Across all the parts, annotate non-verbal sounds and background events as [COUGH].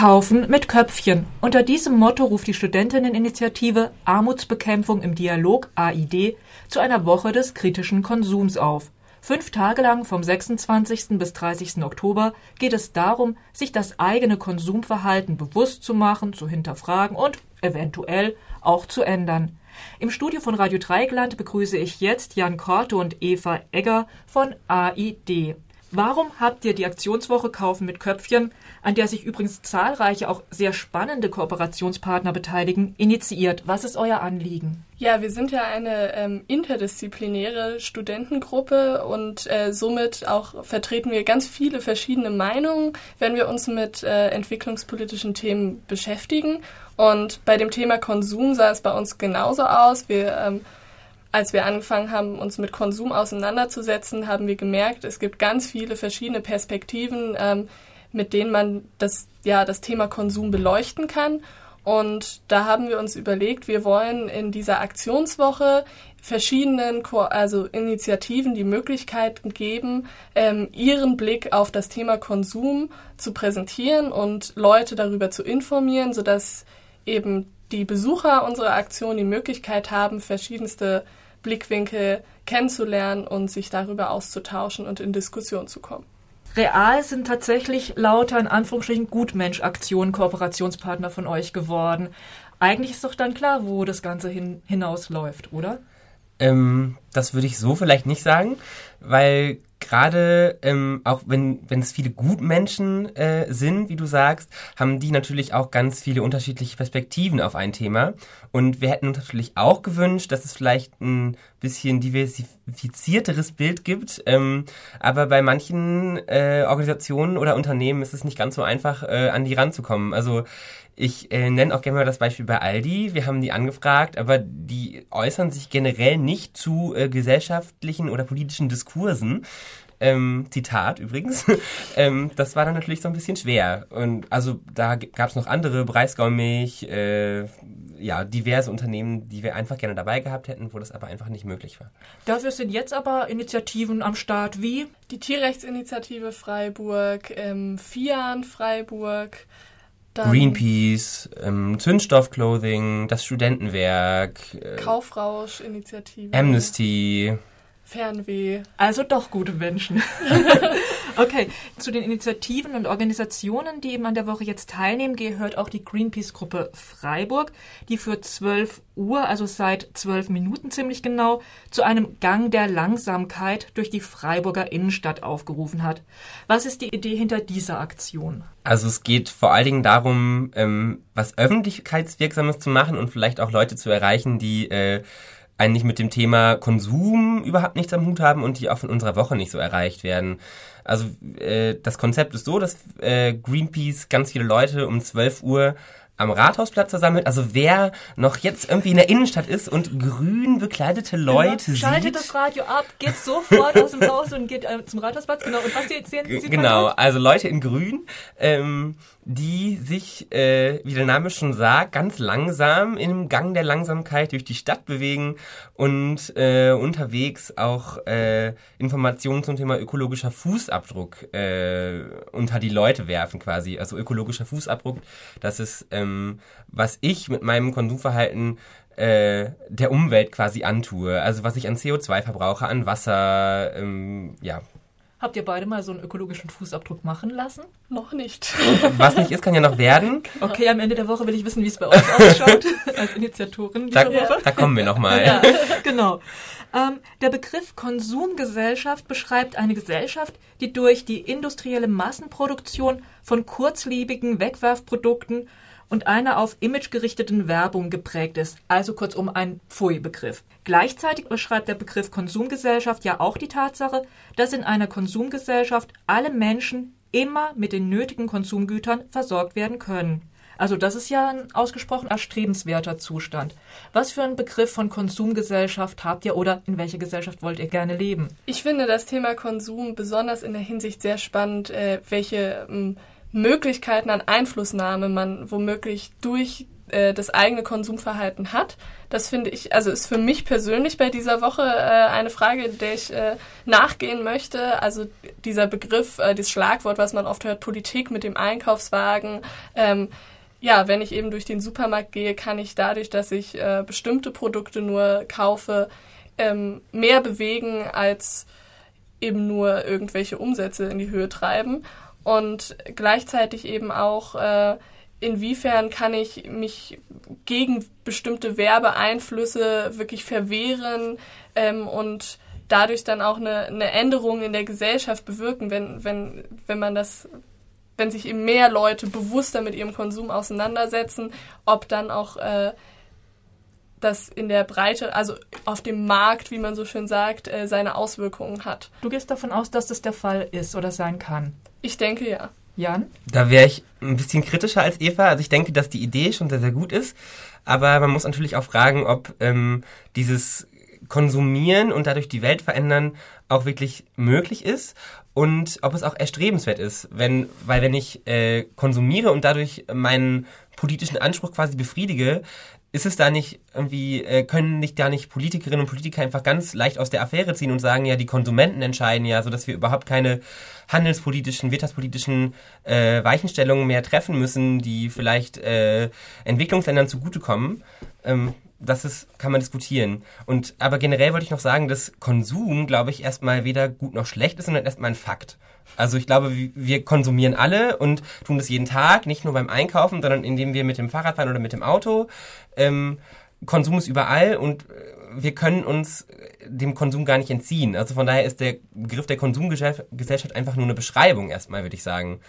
Kaufen mit Köpfchen. Unter diesem Motto ruft die Studentinneninitiative Armutsbekämpfung im Dialog AID zu einer Woche des kritischen Konsums auf. Fünf Tage lang vom 26. bis 30. Oktober geht es darum, sich das eigene Konsumverhalten bewusst zu machen, zu hinterfragen und eventuell auch zu ändern. Im Studio von Radio Dreigland begrüße ich jetzt Jan Korte und Eva Egger von AID. Warum habt ihr die Aktionswoche Kaufen mit Köpfchen, an der sich übrigens zahlreiche auch sehr spannende Kooperationspartner beteiligen, initiiert? Was ist euer Anliegen? Ja, wir sind ja eine ähm, interdisziplinäre Studentengruppe und äh, somit auch vertreten wir ganz viele verschiedene Meinungen, wenn wir uns mit äh, entwicklungspolitischen Themen beschäftigen. Und bei dem Thema Konsum sah es bei uns genauso aus. Wir ähm, als wir angefangen haben, uns mit Konsum auseinanderzusetzen, haben wir gemerkt, es gibt ganz viele verschiedene Perspektiven, ähm, mit denen man das, ja, das Thema Konsum beleuchten kann. Und da haben wir uns überlegt, wir wollen in dieser Aktionswoche verschiedenen Ko also Initiativen die Möglichkeit geben, ähm, ihren Blick auf das Thema Konsum zu präsentieren und Leute darüber zu informieren, sodass eben die Besucher unserer Aktion die Möglichkeit haben, verschiedenste Blickwinkel kennenzulernen und sich darüber auszutauschen und in Diskussion zu kommen. Real sind tatsächlich lauter in Anführungsstrichen Gutmensch-Aktionen Kooperationspartner von euch geworden. Eigentlich ist doch dann klar, wo das Ganze hin, hinausläuft, oder? Ähm, das würde ich so vielleicht nicht sagen, weil gerade ähm, auch wenn wenn es viele Gutmenschen äh, sind, wie du sagst, haben die natürlich auch ganz viele unterschiedliche Perspektiven auf ein Thema. Und wir hätten uns natürlich auch gewünscht, dass es vielleicht ein bisschen diversifizierteres Bild gibt. Ähm, aber bei manchen äh, Organisationen oder Unternehmen ist es nicht ganz so einfach, äh, an die ranzukommen. Also ich äh, nenne auch gerne mal das Beispiel bei Aldi. Wir haben die angefragt, aber die äußern sich generell nicht zu äh, gesellschaftlichen oder politischen Diskursen. Ähm, Zitat übrigens. [LAUGHS] ähm, das war dann natürlich so ein bisschen schwer. Und also da gab es noch andere, Breisgau-Milch, äh, ja, diverse Unternehmen, die wir einfach gerne dabei gehabt hätten, wo das aber einfach nicht möglich war. Dafür sind jetzt aber Initiativen am Start wie? Die Tierrechtsinitiative Freiburg, ähm, FIAN Freiburg, dann Greenpeace, ähm, Zündstoff-Clothing, das Studentenwerk, äh, Kaufrausch-Initiative, Amnesty. Fernweh. Also doch gute Menschen. [LAUGHS] okay, zu den Initiativen und Organisationen, die eben an der Woche jetzt teilnehmen, gehört auch die Greenpeace-Gruppe Freiburg, die für 12 Uhr, also seit 12 Minuten ziemlich genau, zu einem Gang der Langsamkeit durch die Freiburger Innenstadt aufgerufen hat. Was ist die Idee hinter dieser Aktion? Also es geht vor allen Dingen darum, ähm, was Öffentlichkeitswirksames zu machen und vielleicht auch Leute zu erreichen, die äh, eigentlich mit dem Thema Konsum überhaupt nichts am Hut haben und die auch von unserer Woche nicht so erreicht werden. Also äh, das Konzept ist so, dass äh, Greenpeace ganz viele Leute um 12 Uhr am Rathausplatz versammelt. Also wer noch jetzt irgendwie in der Innenstadt ist und grün bekleidete genau. Leute genau. Schaltet sieht. das Radio ab, geht sofort aus dem Haus und geht äh, zum Rathausplatz. Genau. Und was sehen Sie? Genau, also Leute in grün, ähm, die sich, äh, wie der Name schon sagt, ganz langsam im Gang der Langsamkeit durch die Stadt bewegen und äh, unterwegs auch äh, Informationen zum Thema ökologischer Fußabdruck äh, unter die Leute werfen quasi. Also ökologischer Fußabdruck, das ist ähm, was ich mit meinem Konsumverhalten äh, der Umwelt quasi antue. Also was ich an CO2 verbrauche, an Wasser, ähm, ja. Habt ihr beide mal so einen ökologischen Fußabdruck machen lassen? Noch nicht. Was nicht ist, kann ja noch werden. Okay, am Ende der Woche will ich wissen, wie es bei euch ausschaut, [LAUGHS] als Initiatorin da, Woche. Da kommen wir nochmal. Ja, [LAUGHS] genau. Ähm, der Begriff Konsumgesellschaft beschreibt eine Gesellschaft, die durch die industrielle Massenproduktion von kurzlebigen Wegwerfprodukten und einer auf Image gerichteten Werbung geprägt ist, also kurzum ein Pfui-Begriff. Gleichzeitig beschreibt der Begriff Konsumgesellschaft ja auch die Tatsache, dass in einer Konsumgesellschaft alle Menschen immer mit den nötigen Konsumgütern versorgt werden können. Also das ist ja ein ausgesprochen erstrebenswerter Zustand. Was für einen Begriff von Konsumgesellschaft habt ihr oder in welcher Gesellschaft wollt ihr gerne leben? Ich finde das Thema Konsum besonders in der Hinsicht sehr spannend, äh, welche ähm, Möglichkeiten an Einflussnahme man womöglich durch äh, das eigene Konsumverhalten hat. Das finde ich, also ist für mich persönlich bei dieser Woche äh, eine Frage, der ich äh, nachgehen möchte. Also dieser Begriff, äh, dieses Schlagwort, was man oft hört, Politik mit dem Einkaufswagen. Ähm, ja, wenn ich eben durch den Supermarkt gehe, kann ich dadurch, dass ich äh, bestimmte Produkte nur kaufe, ähm, mehr bewegen als eben nur irgendwelche Umsätze in die Höhe treiben. Und gleichzeitig eben auch äh, inwiefern kann ich mich gegen bestimmte Werbeeinflüsse wirklich verwehren ähm, und dadurch dann auch eine, eine Änderung in der Gesellschaft bewirken, wenn, wenn, wenn man das, wenn sich eben mehr Leute bewusster mit ihrem Konsum auseinandersetzen, ob dann auch äh, das in der Breite, also auf dem Markt, wie man so schön sagt, äh, seine Auswirkungen hat. Du gehst davon aus, dass das der Fall ist oder sein kann. Ich denke ja. Jan? Da wäre ich ein bisschen kritischer als Eva. Also ich denke, dass die Idee schon sehr, sehr gut ist. Aber man muss natürlich auch fragen, ob ähm, dieses Konsumieren und dadurch die Welt verändern auch wirklich möglich ist und ob es auch erstrebenswert ist. Wenn, weil wenn ich äh, konsumiere und dadurch meinen politischen Anspruch quasi befriedige, ist es da nicht irgendwie, äh, können nicht da nicht Politikerinnen und Politiker einfach ganz leicht aus der Affäre ziehen und sagen, ja, die Konsumenten entscheiden ja, sodass wir überhaupt keine handelspolitischen, wirtschaftspolitischen äh, Weichenstellungen mehr treffen müssen, die vielleicht äh, Entwicklungsländern zugutekommen. Ähm, das ist, kann man diskutieren. Und aber generell wollte ich noch sagen, dass Konsum, glaube ich, erstmal weder gut noch schlecht ist, sondern erstmal ein Fakt. Also ich glaube, wir konsumieren alle und tun das jeden Tag, nicht nur beim Einkaufen, sondern indem wir mit dem Fahrrad fahren oder mit dem Auto. Ähm, Konsum ist überall und äh, wir können uns dem Konsum gar nicht entziehen. Also von daher ist der Begriff der Konsumgesellschaft einfach nur eine Beschreibung erstmal, würde ich sagen.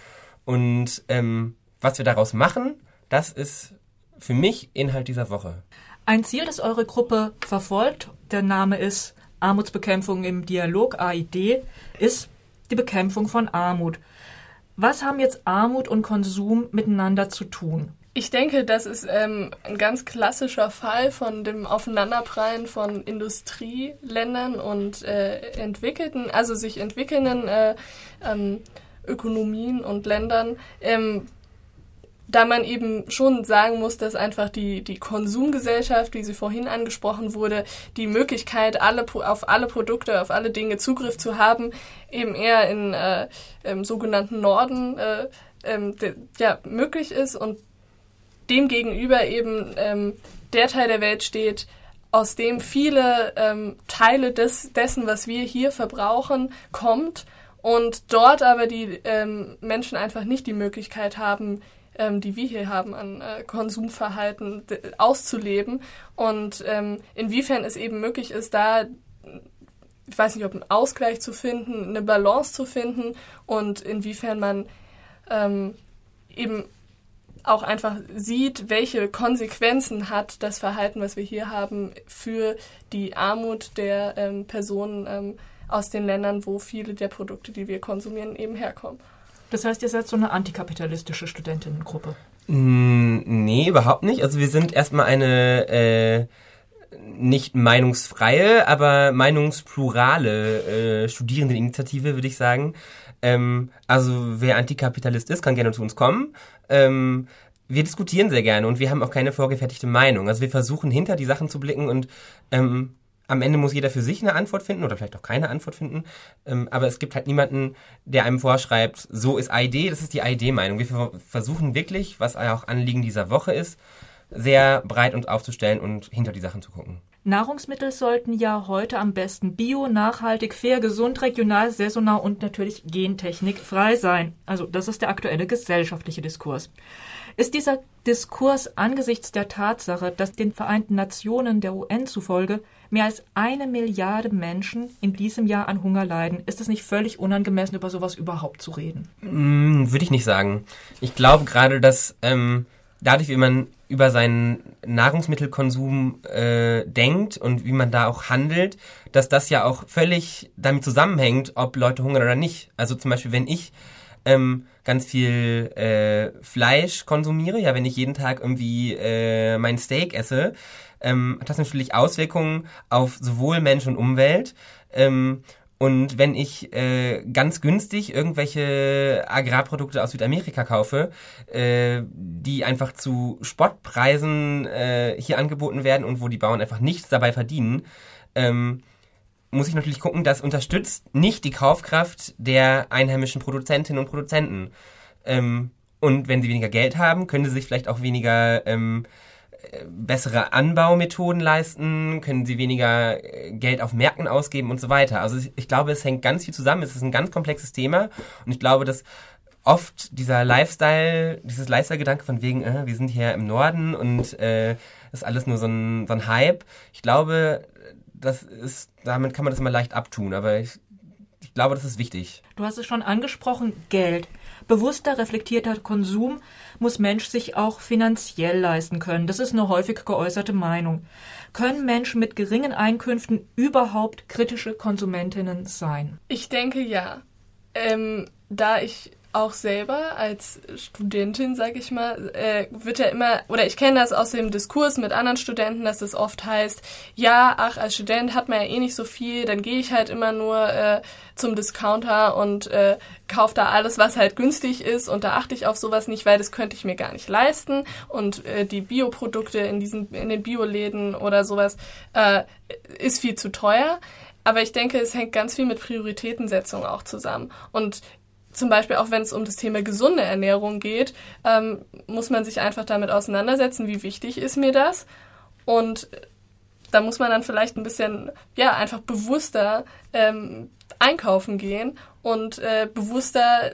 Und ähm, was wir daraus machen, das ist für mich Inhalt dieser Woche. Ein Ziel, das eure Gruppe verfolgt, der Name ist Armutsbekämpfung im Dialog, AID, ist die Bekämpfung von Armut. Was haben jetzt Armut und Konsum miteinander zu tun? Ich denke, das ist ähm, ein ganz klassischer Fall von dem Aufeinanderprallen von Industrieländern und äh, entwickelten, also sich entwickelnden äh, ähm, Ökonomien und Ländern, ähm, da man eben schon sagen muss, dass einfach die, die Konsumgesellschaft, wie sie vorhin angesprochen wurde, die Möglichkeit, alle, auf alle Produkte, auf alle Dinge Zugriff zu haben, eben eher in, äh, im sogenannten Norden äh, ähm, ja, möglich ist und demgegenüber eben ähm, der Teil der Welt steht, aus dem viele ähm, Teile des, dessen, was wir hier verbrauchen, kommt und dort aber die ähm, Menschen einfach nicht die Möglichkeit haben, ähm, die wir hier haben an äh, Konsumverhalten auszuleben und ähm, inwiefern es eben möglich ist, da ich weiß nicht, ob ein Ausgleich zu finden, eine Balance zu finden und inwiefern man ähm, eben auch einfach sieht, welche Konsequenzen hat das Verhalten, was wir hier haben, für die Armut der ähm, Personen ähm, aus den Ländern, wo viele der Produkte, die wir konsumieren, eben herkommen. Das heißt, ihr seid so eine antikapitalistische Studentinnengruppe? Mm, nee, überhaupt nicht. Also wir sind erstmal eine äh, nicht meinungsfreie, aber meinungsplurale äh, Studierendeninitiative, würde ich sagen. Ähm, also wer Antikapitalist ist, kann gerne zu uns kommen. Ähm, wir diskutieren sehr gerne und wir haben auch keine vorgefertigte Meinung. Also wir versuchen hinter die Sachen zu blicken und ähm, am Ende muss jeder für sich eine Antwort finden oder vielleicht auch keine Antwort finden. Ähm, aber es gibt halt niemanden, der einem vorschreibt, so ist ID, das ist die ID-Meinung. Wir versuchen wirklich, was auch Anliegen dieser Woche ist, sehr breit uns aufzustellen und hinter die Sachen zu gucken. Nahrungsmittel sollten ja heute am besten bio, nachhaltig, fair, gesund, regional, saisonal und natürlich gentechnikfrei sein. Also das ist der aktuelle gesellschaftliche Diskurs. Ist dieser Diskurs angesichts der Tatsache, dass den Vereinten Nationen der UN zufolge mehr als eine Milliarde Menschen in diesem Jahr an Hunger leiden, ist es nicht völlig unangemessen, über sowas überhaupt zu reden? Mm, Würde ich nicht sagen. Ich glaube gerade, dass ähm, dadurch, wie man über seinen Nahrungsmittelkonsum äh, denkt und wie man da auch handelt, dass das ja auch völlig damit zusammenhängt, ob Leute hungern oder nicht. Also zum Beispiel, wenn ich ähm, ganz viel äh, Fleisch konsumiere, ja, wenn ich jeden Tag irgendwie äh, mein Steak esse, ähm, hat das natürlich Auswirkungen auf sowohl Mensch und Umwelt. Ähm, und wenn ich äh, ganz günstig irgendwelche Agrarprodukte aus Südamerika kaufe, äh, die einfach zu Spottpreisen äh, hier angeboten werden und wo die Bauern einfach nichts dabei verdienen, ähm, muss ich natürlich gucken, das unterstützt nicht die Kaufkraft der einheimischen Produzentinnen und Produzenten. Ähm, und wenn sie weniger Geld haben, können sie sich vielleicht auch weniger ähm, äh, bessere Anbaumethoden leisten, können sie weniger äh, Geld auf Märkten ausgeben und so weiter. Also ich glaube, es hängt ganz viel zusammen. Es ist ein ganz komplexes Thema und ich glaube, dass oft dieser Lifestyle, dieses Lifestyle-Gedanke von wegen, äh, wir sind hier im Norden und äh, ist alles nur so ein, so ein Hype. Ich glaube, das ist, damit kann man das immer leicht abtun, aber ich, ich glaube, das ist wichtig. Du hast es schon angesprochen, Geld. Bewusster, reflektierter Konsum muss Mensch sich auch finanziell leisten können. Das ist eine häufig geäußerte Meinung. Können Menschen mit geringen Einkünften überhaupt kritische Konsumentinnen sein? Ich denke ja. Ähm, da ich auch selber als Studentin, sag ich mal, äh, wird ja immer, oder ich kenne das aus dem Diskurs mit anderen Studenten, dass es oft heißt, ja, ach, als Student hat man ja eh nicht so viel, dann gehe ich halt immer nur äh, zum Discounter und äh, kaufe da alles, was halt günstig ist und da achte ich auf sowas nicht, weil das könnte ich mir gar nicht leisten und äh, die Bioprodukte in diesen, in den Bioläden oder sowas äh, ist viel zu teuer. Aber ich denke, es hängt ganz viel mit Prioritätensetzung auch zusammen. Und zum Beispiel auch wenn es um das Thema gesunde Ernährung geht, ähm, muss man sich einfach damit auseinandersetzen, wie wichtig ist mir das. Und da muss man dann vielleicht ein bisschen, ja, einfach bewusster ähm, einkaufen gehen und äh, bewusster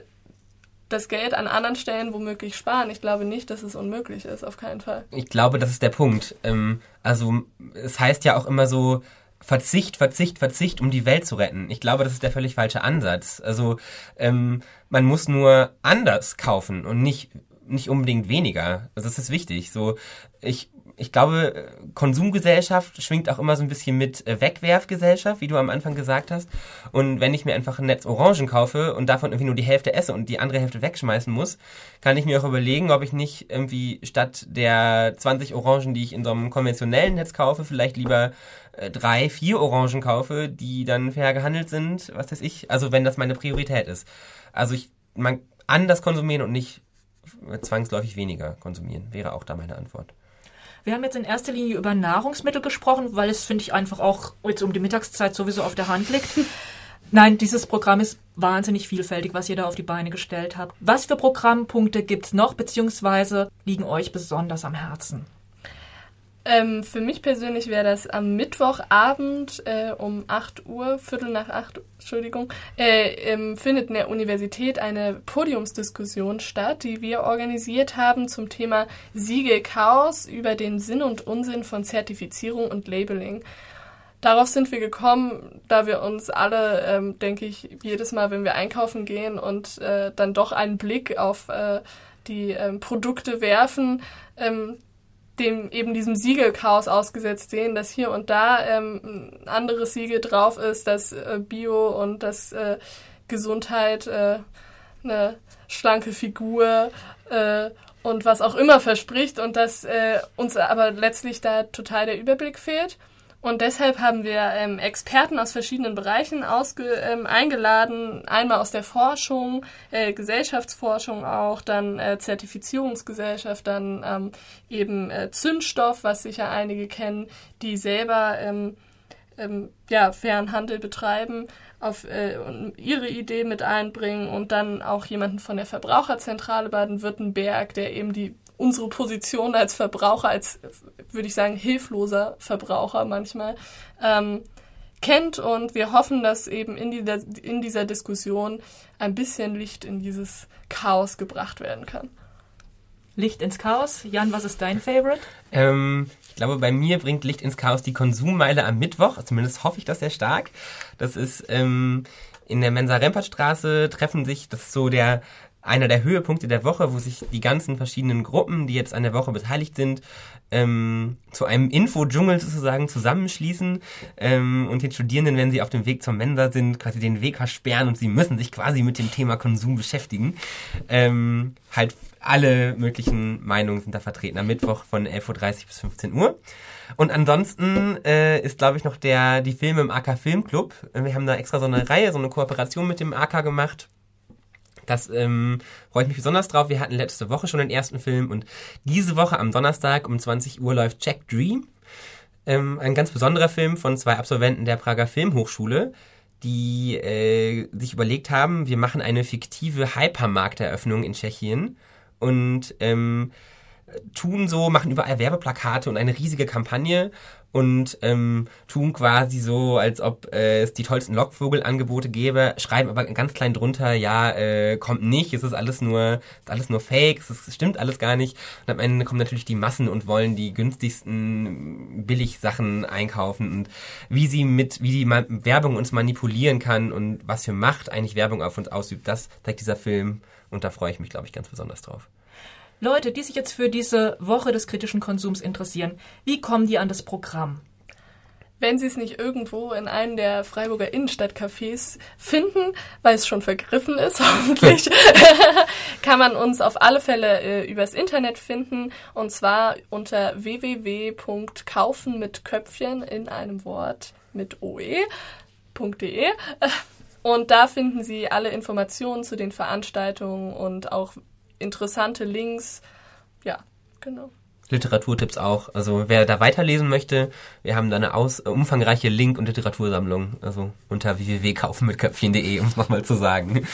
das Geld an anderen Stellen womöglich sparen. Ich glaube nicht, dass es unmöglich ist, auf keinen Fall. Ich glaube, das ist der Punkt. Ähm, also es heißt ja auch immer so, Verzicht, Verzicht, Verzicht, um die Welt zu retten. Ich glaube, das ist der völlig falsche Ansatz. Also ähm, man muss nur anders kaufen und nicht nicht unbedingt weniger. Also das ist wichtig. So ich ich glaube, Konsumgesellschaft schwingt auch immer so ein bisschen mit äh, Wegwerfgesellschaft, wie du am Anfang gesagt hast. Und wenn ich mir einfach ein Netz Orangen kaufe und davon irgendwie nur die Hälfte esse und die andere Hälfte wegschmeißen muss, kann ich mir auch überlegen, ob ich nicht irgendwie statt der 20 Orangen, die ich in so einem konventionellen Netz kaufe, vielleicht lieber drei, vier Orangen kaufe, die dann fair gehandelt sind, was weiß ich. Also wenn das meine Priorität ist. Also ich, man anders konsumieren und nicht zwangsläufig weniger konsumieren, wäre auch da meine Antwort. Wir haben jetzt in erster Linie über Nahrungsmittel gesprochen, weil es, finde ich, einfach auch jetzt um die Mittagszeit sowieso auf der Hand liegt. [LAUGHS] Nein, dieses Programm ist wahnsinnig vielfältig, was ihr da auf die Beine gestellt habt. Was für Programmpunkte gibt es noch, beziehungsweise liegen euch besonders am Herzen? Ähm, für mich persönlich wäre das am Mittwochabend äh, um 8 Uhr, Viertel nach 8, Entschuldigung, äh, ähm, findet in der Universität eine Podiumsdiskussion statt, die wir organisiert haben zum Thema Siegel Chaos über den Sinn und Unsinn von Zertifizierung und Labeling. Darauf sind wir gekommen, da wir uns alle, ähm, denke ich, jedes Mal, wenn wir einkaufen gehen und äh, dann doch einen Blick auf äh, die ähm, Produkte werfen, ähm, dem eben diesem Siegelchaos ausgesetzt sehen, dass hier und da ähm, ein anderes Siegel drauf ist, dass äh, Bio und das äh, Gesundheit, äh, eine schlanke Figur äh, und was auch immer verspricht und dass äh, uns aber letztlich da total der Überblick fehlt. Und deshalb haben wir ähm, Experten aus verschiedenen Bereichen ausge, ähm, eingeladen, einmal aus der Forschung, äh, Gesellschaftsforschung auch, dann äh, Zertifizierungsgesellschaft, dann ähm, eben äh, Zündstoff, was sicher einige kennen, die selber ähm, ähm, ja, fairen Handel betreiben, auf äh, ihre Idee mit einbringen und dann auch jemanden von der Verbraucherzentrale Baden-Württemberg, der eben die unsere Position als Verbraucher, als, würde ich sagen, hilfloser Verbraucher manchmal, ähm, kennt. Und wir hoffen, dass eben in dieser, in dieser Diskussion ein bisschen Licht in dieses Chaos gebracht werden kann. Licht ins Chaos. Jan, was ist dein Favorite? Ähm, ich glaube, bei mir bringt Licht ins Chaos die Konsummeile am Mittwoch. Zumindest hoffe ich das sehr stark. Das ist ähm, in der Mensa-Rempertstraße treffen sich, das ist so der einer der Höhepunkte der Woche, wo sich die ganzen verschiedenen Gruppen, die jetzt an der Woche beteiligt sind, ähm, zu einem Info-Dschungel sozusagen zusammenschließen ähm, und den Studierenden, wenn sie auf dem Weg zur Mensa sind, quasi den Weg versperren und sie müssen sich quasi mit dem Thema Konsum beschäftigen. Ähm, halt alle möglichen Meinungen sind da vertreten am Mittwoch von 11.30 Uhr bis 15 Uhr. Und ansonsten äh, ist, glaube ich, noch der die Filme im AK Filmclub. Wir haben da extra so eine Reihe, so eine Kooperation mit dem AK gemacht Das ähm, freue ich mich besonders drauf. Wir hatten letzte Woche schon den ersten Film und diese Woche am Donnerstag um 20 Uhr läuft Jack Dream. Ähm, ein ganz besonderer Film von zwei Absolventen der Prager Filmhochschule, die äh, sich überlegt haben, wir machen eine fiktive Hypermarkteröffnung in Tschechien und ähm, tun so, machen überall Werbeplakate und eine riesige Kampagne und ähm, tun quasi so, als ob äh, es die tollsten Lockvogelangebote gäbe, schreiben aber ganz klein drunter, ja, äh, kommt nicht, es ist alles nur, ist alles nur Fake, es, ist, stimmt alles gar nicht. Und am Ende kommen natürlich die Massen und wollen die günstigsten Billigsachen einkaufen und wie sie mit, wie die Werbung uns manipulieren kann und was für Macht eigentlich Werbung auf uns ausübt, das zeigt dieser Film und da freue ich mich, glaube ich, ganz besonders drauf. Leute, die sich jetzt für diese Woche des kritischen Konsums interessieren, wie kommen die an das Programm? Wenn Sie es nicht irgendwo in einem der Freiburger Innenstadtcafés finden, weil es schon vergriffen ist, [LAUGHS] hoffentlich, [LAUGHS] kann man uns auf alle Fälle äh, übers Internet finden und zwar unter www.kaufen mit Köpfchen in einem Wort mit oe.de. Und da finden Sie alle Informationen zu den Veranstaltungen und auch interessante Links. Ja, genau. Literaturtipps auch. Also wer da weiterlesen möchte, wir haben da eine aus, äh, umfangreiche Link- und Literatursammlung. Also unter www.kaufenmitköpfchen.de, um es nochmal zu sagen.